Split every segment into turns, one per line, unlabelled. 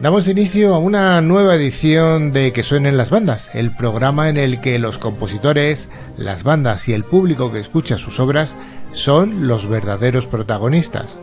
Damos inicio a una nueva edición de Que suenen las bandas, el programa en el que los compositores, las bandas y el público que escucha sus obras son los verdaderos protagonistas.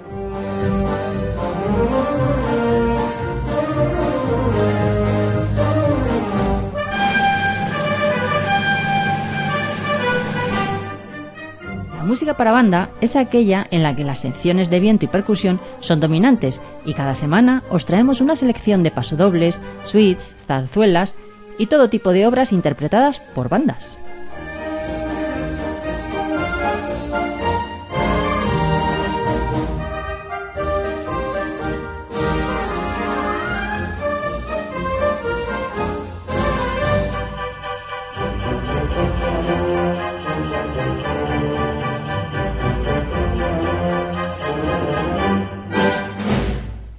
Música para banda es aquella en la que las secciones de viento y percusión son dominantes y cada semana os traemos una selección de pasodobles, suites, zarzuelas y todo tipo de obras interpretadas por bandas.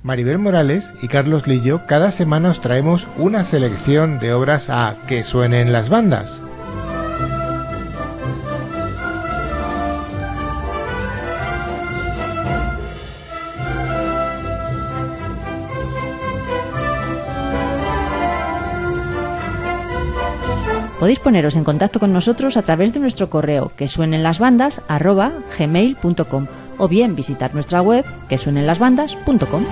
Maribel Morales y Carlos Lillo cada semana os traemos una selección de obras a que suenen las bandas.
Podéis poneros en contacto con nosotros a través de nuestro correo que suenen o bien visitar nuestra web que suenenlasbandas.com.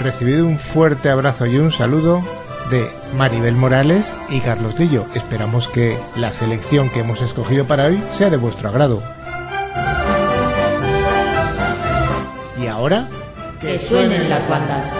Recibido un fuerte abrazo y un saludo de Maribel Morales y Carlos Lillo. Esperamos que la selección que hemos escogido para hoy sea de vuestro agrado. Y ahora,
que suenen las bandas.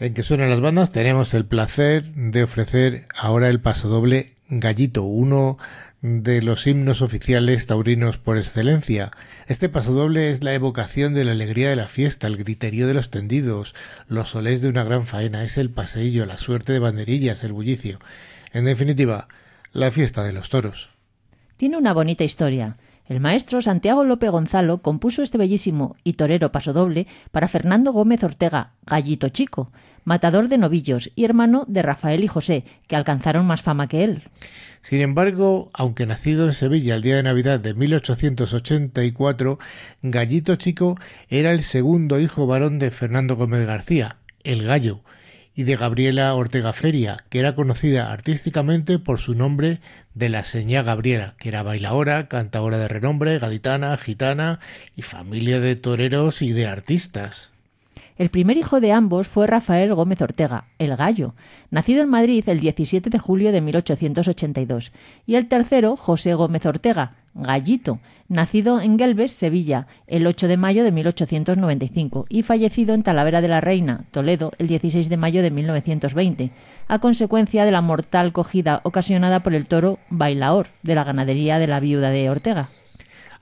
En que suenen las bandas tenemos el placer de ofrecer ahora el pasodoble Gallito, uno de los himnos oficiales taurinos por excelencia. Este pasodoble es la evocación de la alegría de la fiesta, el griterío de los tendidos, los solés de una gran faena, es el paseillo, la suerte de banderillas, el bullicio. En definitiva, la fiesta de los toros.
Tiene una bonita historia. El maestro Santiago López Gonzalo compuso este bellísimo y torero pasodoble para Fernando Gómez Ortega, Gallito Chico, matador de novillos y hermano de Rafael y José, que alcanzaron más fama que él.
Sin embargo, aunque nacido en Sevilla el día de Navidad de 1884, Gallito Chico era el segundo hijo varón de Fernando Gómez García, el Gallo, y de Gabriela Ortega Feria, que era conocida artísticamente por su nombre de la señá Gabriela, que era bailaora, cantadora de renombre, gaditana, gitana y familia de toreros y de artistas.
El primer hijo de ambos fue Rafael Gómez Ortega, el Gallo, nacido en Madrid el 17 de julio de 1882, y el tercero, José Gómez Ortega, Gallito, nacido en Gelbes, Sevilla, el 8 de mayo de 1895 y fallecido en Talavera de la Reina, Toledo, el 16 de mayo de 1920, a consecuencia de la mortal cogida ocasionada por el toro Bailaor de la ganadería de la viuda de Ortega.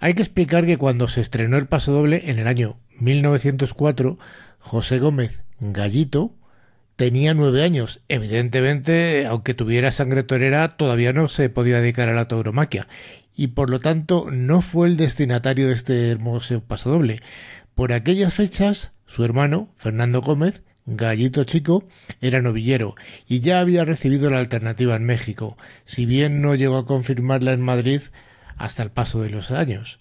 Hay que explicar que cuando se estrenó el paso doble en el año 1904, José Gómez Gallito tenía nueve años. Evidentemente, aunque tuviera sangre torera, todavía no se podía dedicar a la tauromaquia y por lo tanto no fue el destinatario de este hermoso pasodoble. Por aquellas fechas, su hermano, Fernando Gómez, Gallito Chico, era novillero y ya había recibido la alternativa en México, si bien no llegó a confirmarla en Madrid hasta el paso de los años.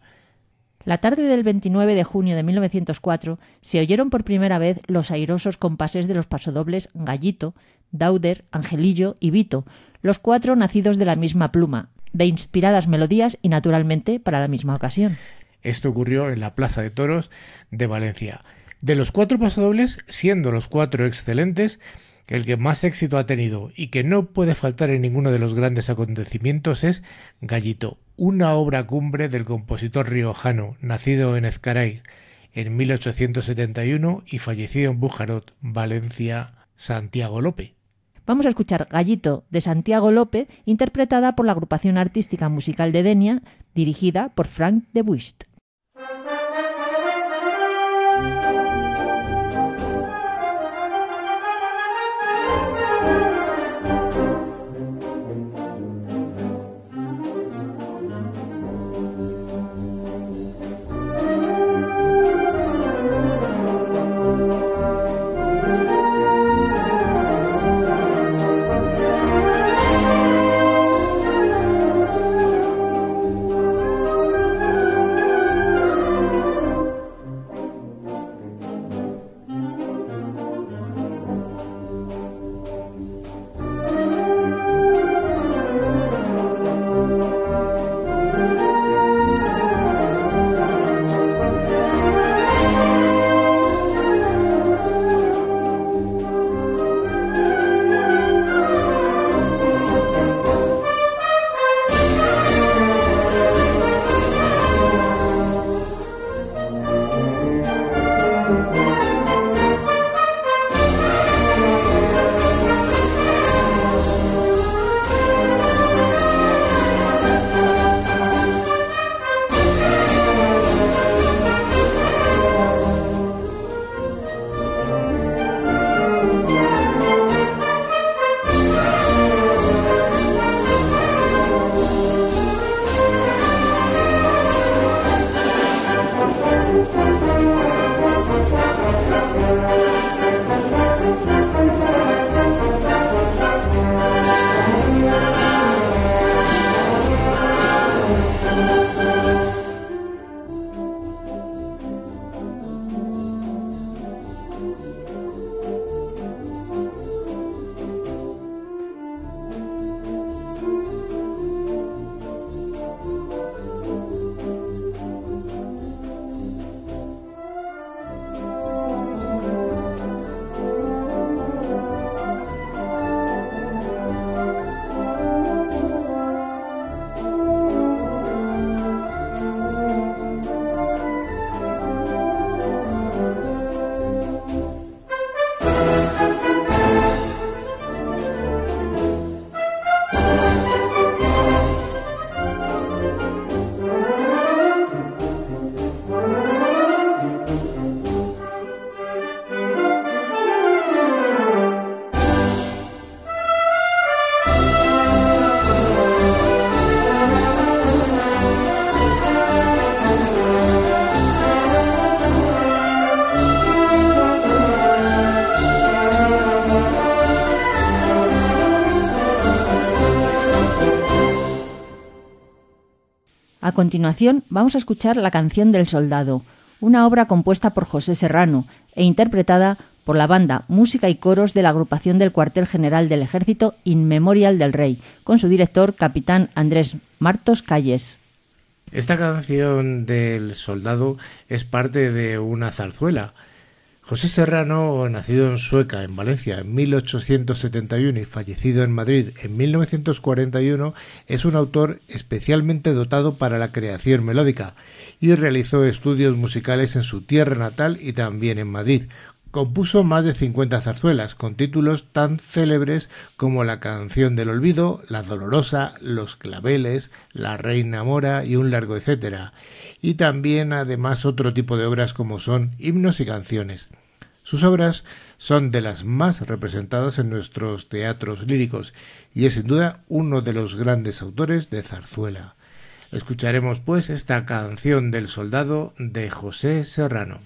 La tarde del 29 de junio de 1904 se oyeron por primera vez los airosos compases de los pasodobles Gallito, Dauder, Angelillo y Vito, los cuatro nacidos de la misma pluma, de inspiradas melodías y naturalmente para la misma ocasión.
Esto ocurrió en la Plaza de Toros de Valencia. De los cuatro pasodobles, siendo los cuatro excelentes, el que más éxito ha tenido y que no puede faltar en ninguno de los grandes acontecimientos es Gallito, una obra cumbre del compositor riojano, nacido en Ezcaray en 1871 y fallecido en Bujarot, Valencia, Santiago López.
Vamos a escuchar Gallito de Santiago López, interpretada por la agrupación artística musical de Denia, dirigida por Frank de Buist. Continuación vamos a escuchar La canción del soldado, una obra compuesta por José Serrano e interpretada por la banda Música y Coros de la agrupación del Cuartel General del Ejército In Memorial del Rey, con su director, capitán Andrés Martos Calles.
Esta canción del soldado es parte de una zarzuela. José Serrano, nacido en Sueca, en Valencia, en 1871 y fallecido en Madrid en 1941, es un autor especialmente dotado para la creación melódica y realizó estudios musicales en su tierra natal y también en Madrid, Compuso más de 50 zarzuelas con títulos tan célebres como La canción del olvido, La dolorosa, Los claveles, La reina mora y un largo etcétera. Y también además otro tipo de obras como son himnos y canciones. Sus obras son de las más representadas en nuestros teatros líricos y es sin duda uno de los grandes autores de zarzuela. Escucharemos pues esta canción del soldado de José Serrano.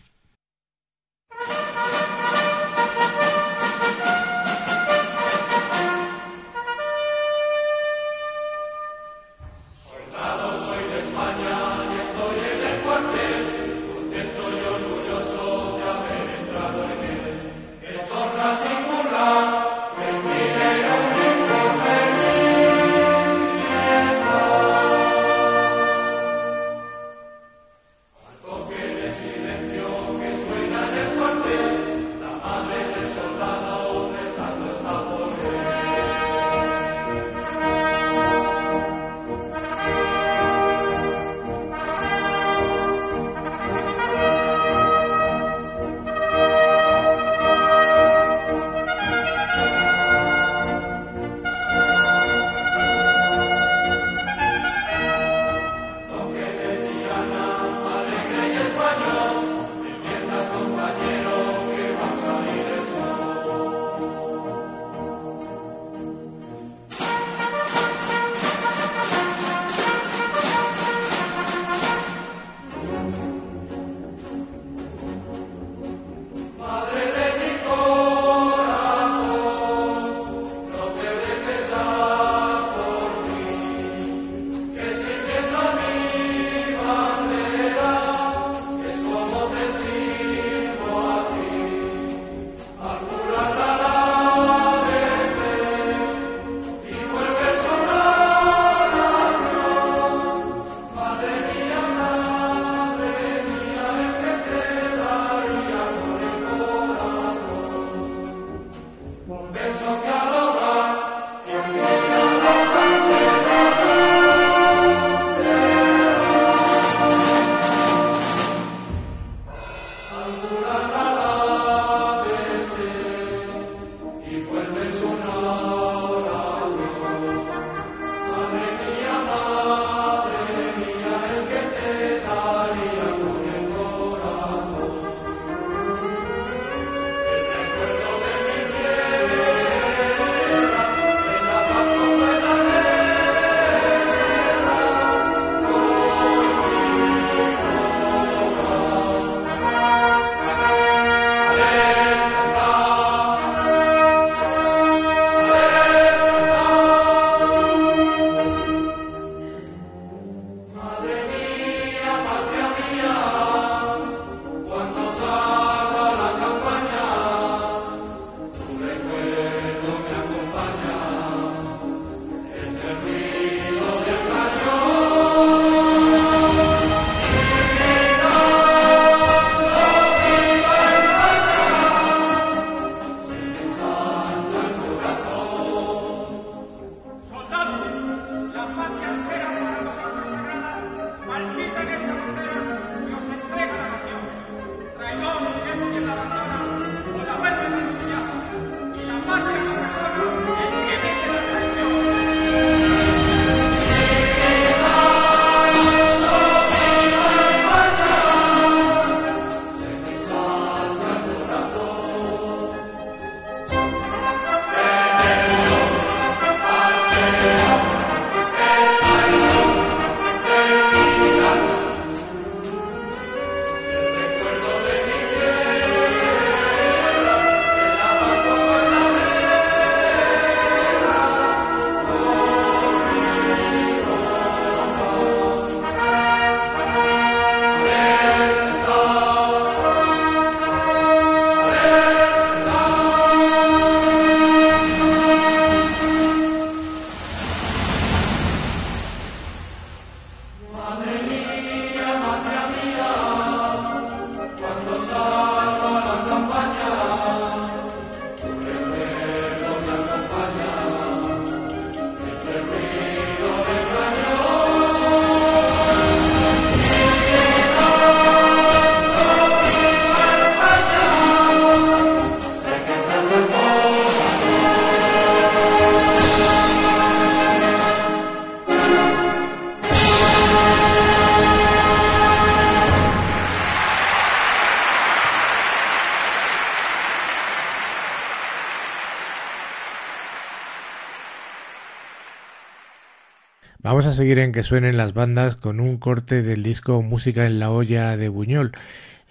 Vamos a seguir en que suenen las bandas con un corte del disco Música en la olla de Buñol.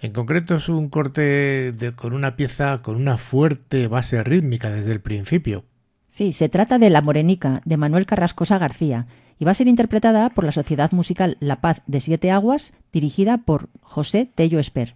En concreto es un corte con una pieza con una fuerte base rítmica desde el principio.
Sí, se trata de La Morenica, de Manuel Carrascosa García, y va a ser interpretada por la Sociedad Musical La Paz de Siete Aguas, dirigida por José Tello Esper.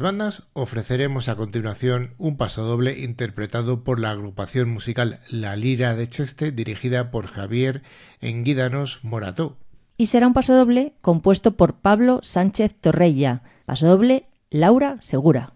Bandas, ofreceremos a continuación un pasodoble interpretado por la agrupación musical La Lira de Cheste, dirigida por Javier Enguídanos Morató.
Y será un pasodoble compuesto por Pablo Sánchez Torreya, pasodoble Laura Segura.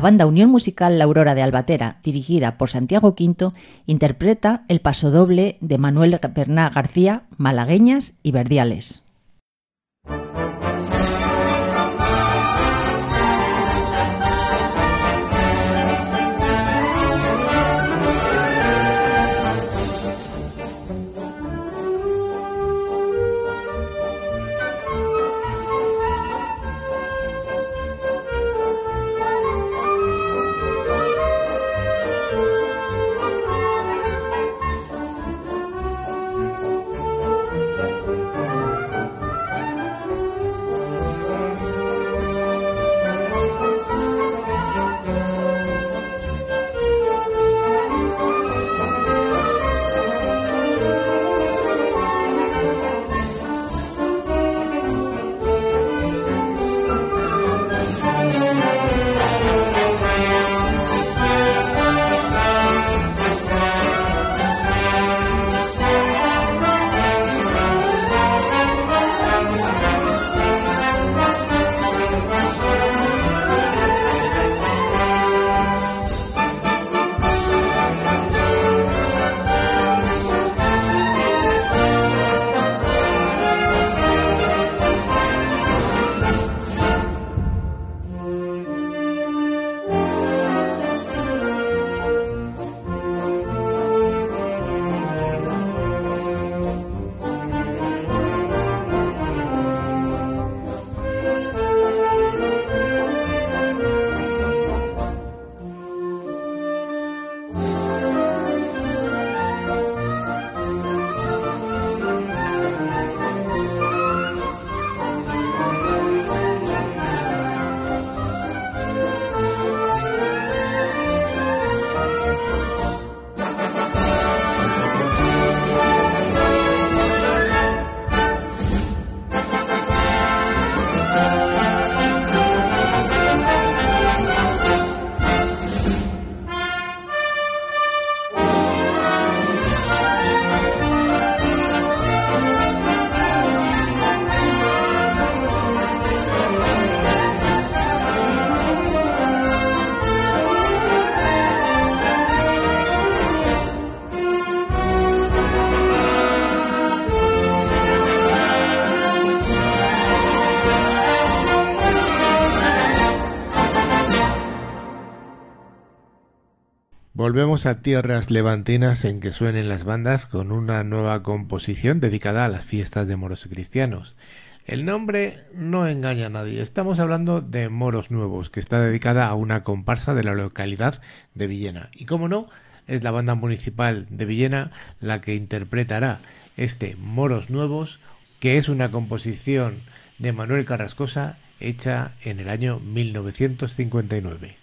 La banda Unión Musical La Aurora de Albatera, dirigida por Santiago Quinto, interpreta el pasodoble de Manuel Berná García, Malagueñas y Verdiales.
Volvemos a tierras levantinas en que suenen las bandas con una nueva composición dedicada a las fiestas de moros y cristianos. El nombre no engaña a nadie. Estamos hablando de Moros Nuevos, que está dedicada a una comparsa de la localidad de Villena. Y como no, es la banda municipal de Villena la que interpretará este Moros Nuevos, que es una composición de Manuel Carrascosa hecha en el año 1959.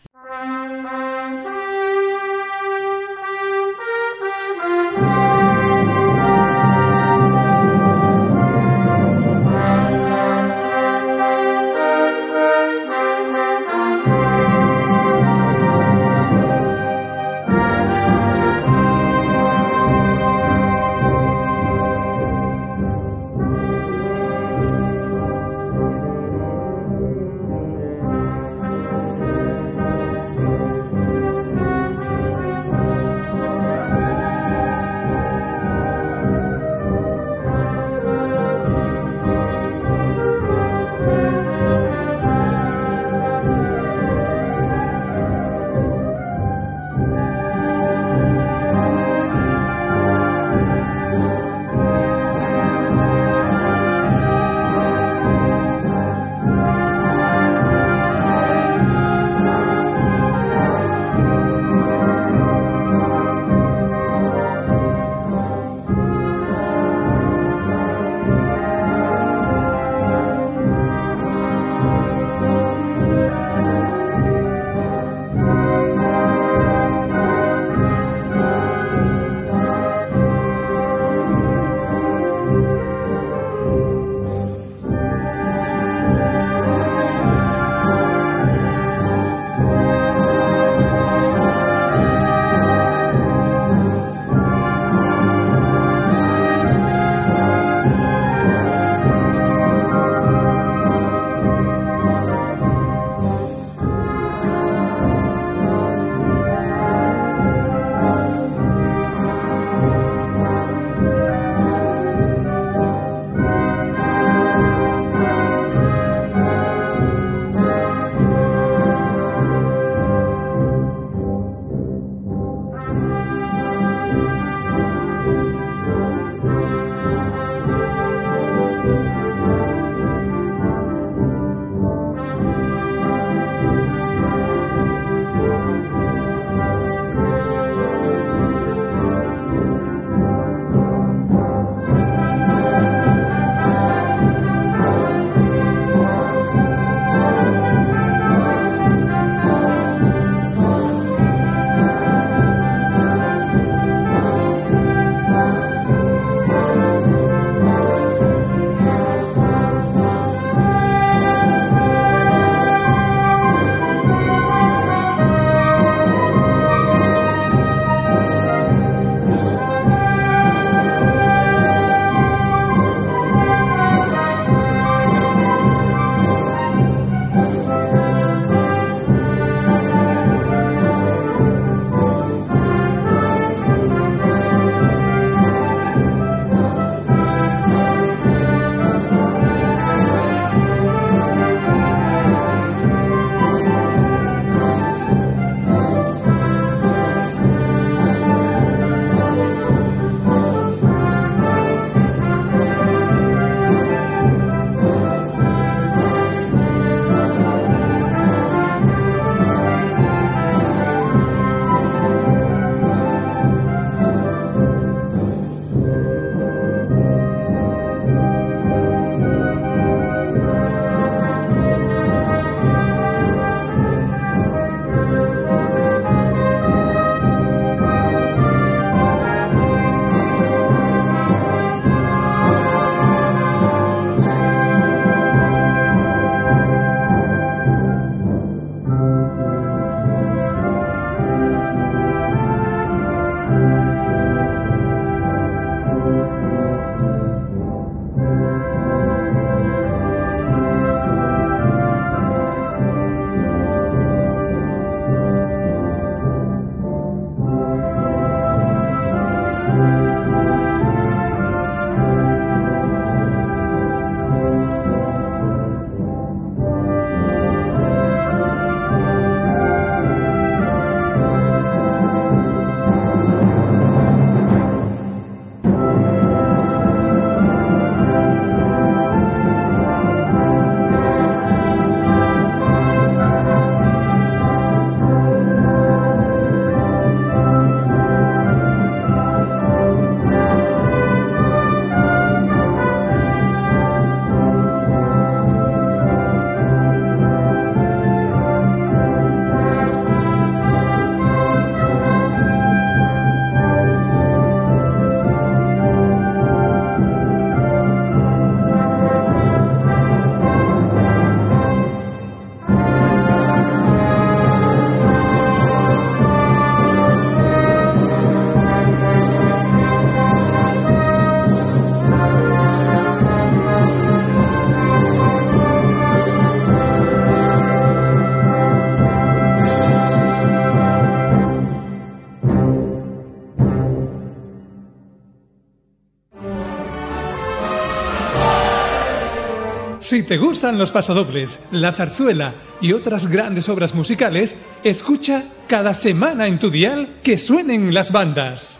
Si te gustan los pasodobles, la zarzuela y otras grandes obras musicales, escucha cada semana en tu dial que suenen las bandas.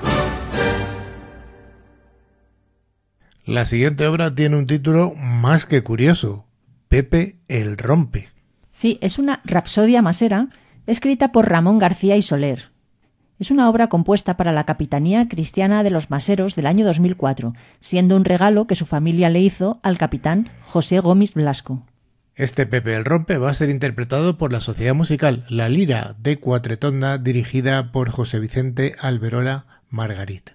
La siguiente obra tiene un título más que curioso, Pepe el Rompe.
Sí, es una rapsodia masera escrita por Ramón García y Soler. Es una obra compuesta para la Capitanía Cristiana de los Maseros del año 2004, siendo un regalo que su familia le hizo al capitán José Gómez Blasco.
Este Pepe el Rompe va a ser interpretado por la sociedad musical La Lira de Cuatretonda, dirigida por José Vicente Alberola Margarit.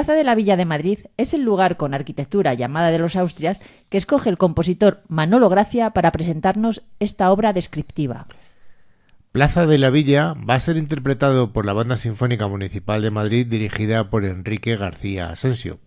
Plaza de la Villa de Madrid es el lugar con arquitectura llamada de los Austrias que escoge el compositor Manolo Gracia para presentarnos esta obra descriptiva.
Plaza de la Villa va a ser interpretado por la Banda Sinfónica Municipal de Madrid dirigida por Enrique García Asensio.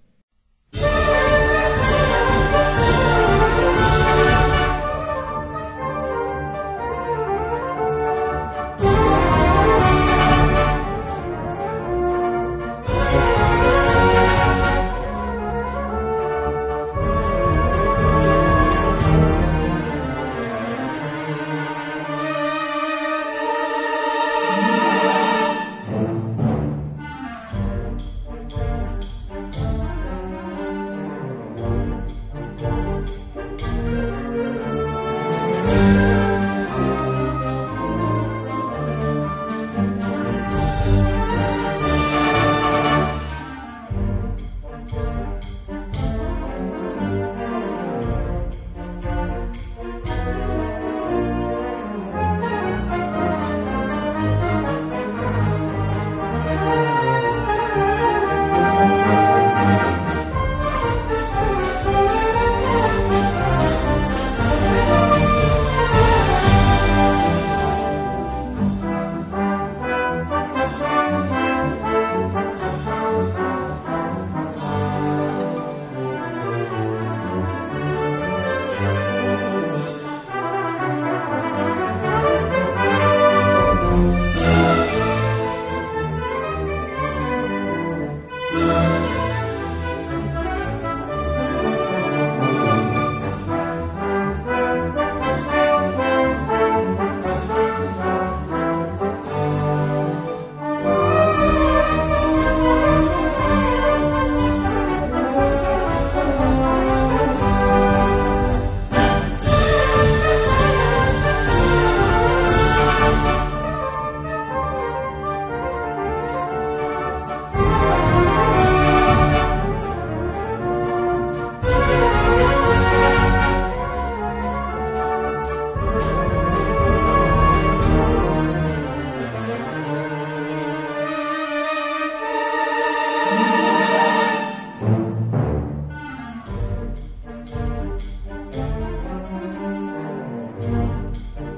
Música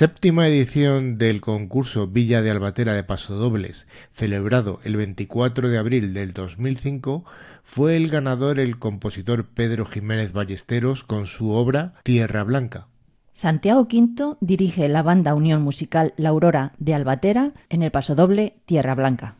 séptima edición del concurso Villa de Albatera de Pasodobles, celebrado el 24 de abril del 2005, fue el ganador el compositor Pedro Jiménez Ballesteros con su obra Tierra Blanca.
Santiago V dirige la banda Unión Musical La Aurora de Albatera en el pasodoble Tierra Blanca.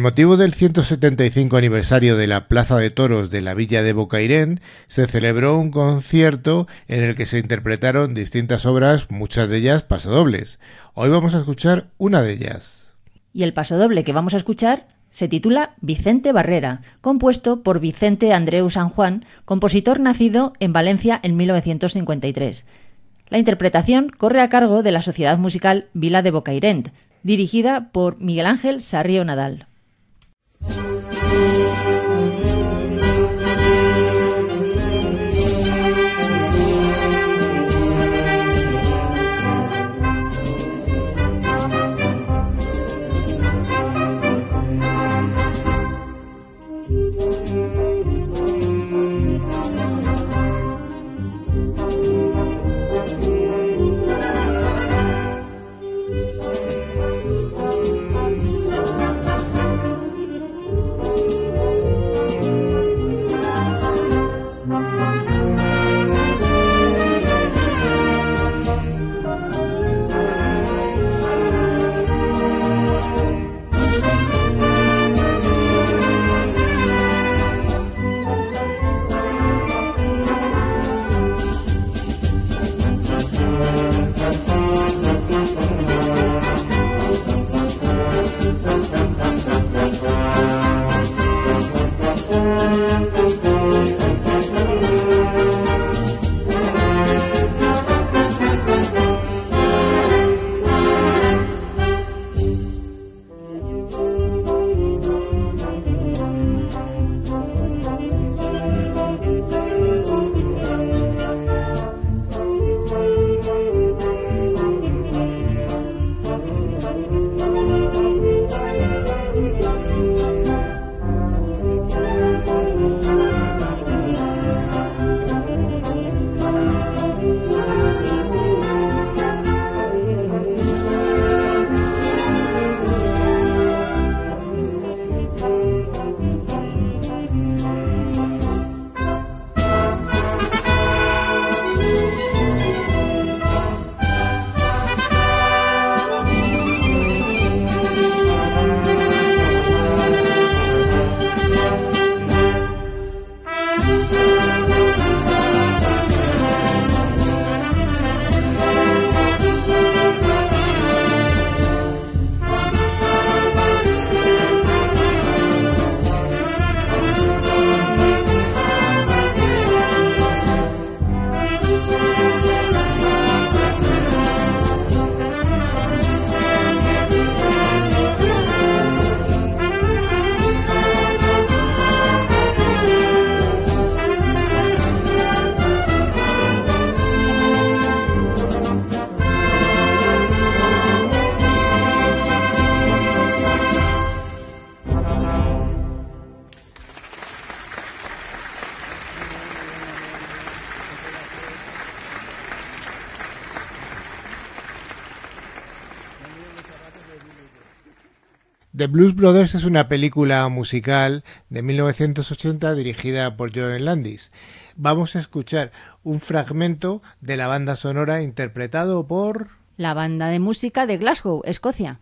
Con motivo del 175 aniversario de la Plaza de Toros de la Villa de Bocairén, se celebró un concierto en el que se interpretaron distintas obras, muchas de ellas pasodobles. Hoy vamos a escuchar una de ellas.
Y el pasodoble que vamos a escuchar se titula Vicente Barrera, compuesto por Vicente Andreu San Juan, compositor nacido en Valencia en 1953. La interpretación corre a cargo de la Sociedad Musical Vila de Bocairent, dirigida por Miguel Ángel Sarrio Nadal.
Blues Brothers es una película musical de 1980 dirigida por Joan Landis. Vamos a escuchar un fragmento de la banda sonora interpretado por...
La banda de música de Glasgow, Escocia.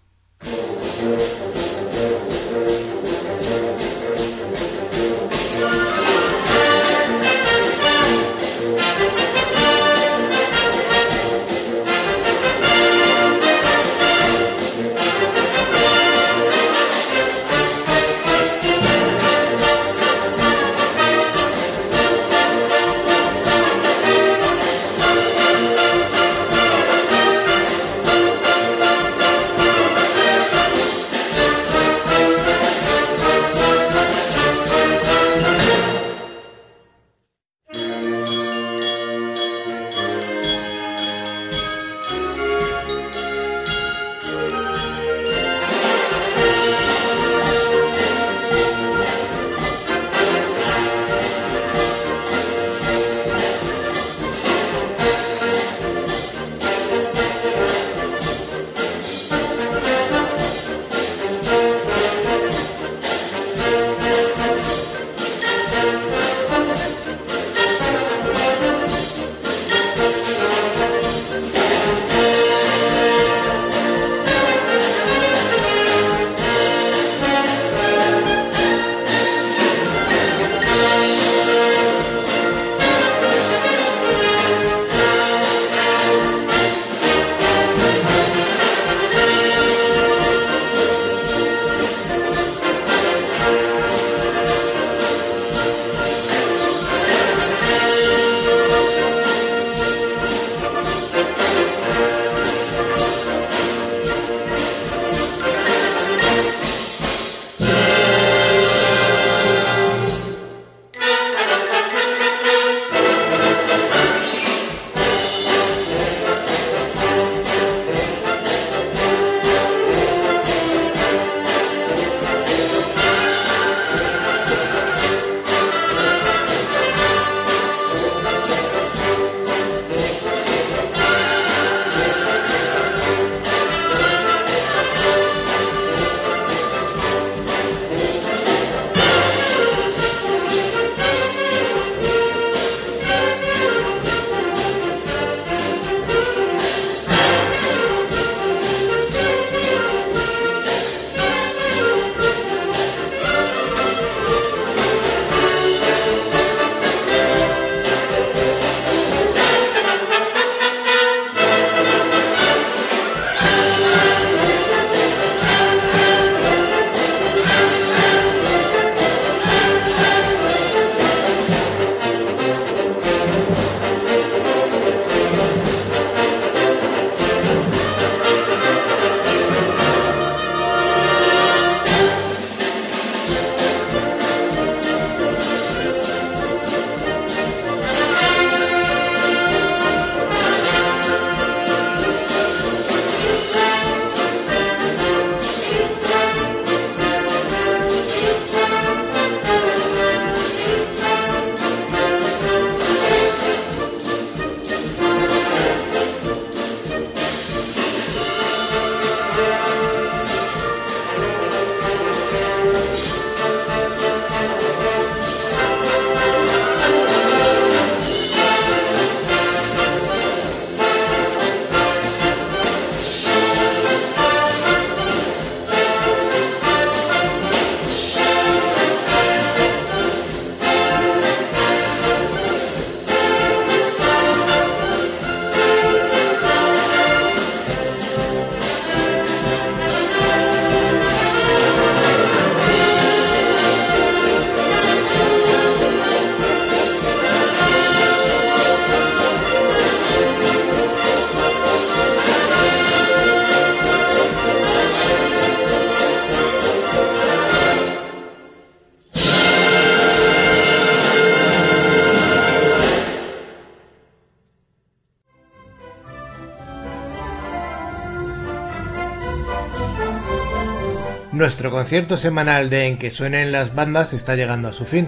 Nuestro concierto semanal de En que suenen las bandas está llegando a su fin.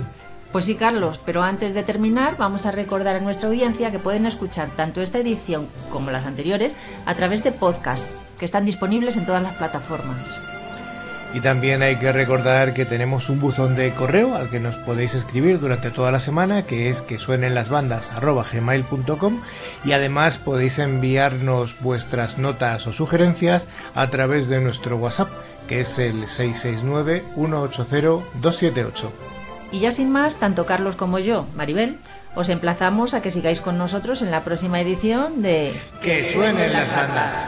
Pues sí, Carlos, pero antes de terminar vamos a recordar a nuestra audiencia que pueden escuchar tanto esta edición como las anteriores a través de podcast, que están disponibles en todas las plataformas.
Y también hay que recordar que tenemos un buzón de correo al que nos podéis escribir durante toda la semana, que es que suenen las bandas gmail.com y además podéis enviarnos vuestras notas o sugerencias a través de nuestro WhatsApp, que es el 669-180-278.
Y ya sin más, tanto Carlos como yo, Maribel, os emplazamos a que sigáis con nosotros en la próxima edición de
Que suenen las bandas.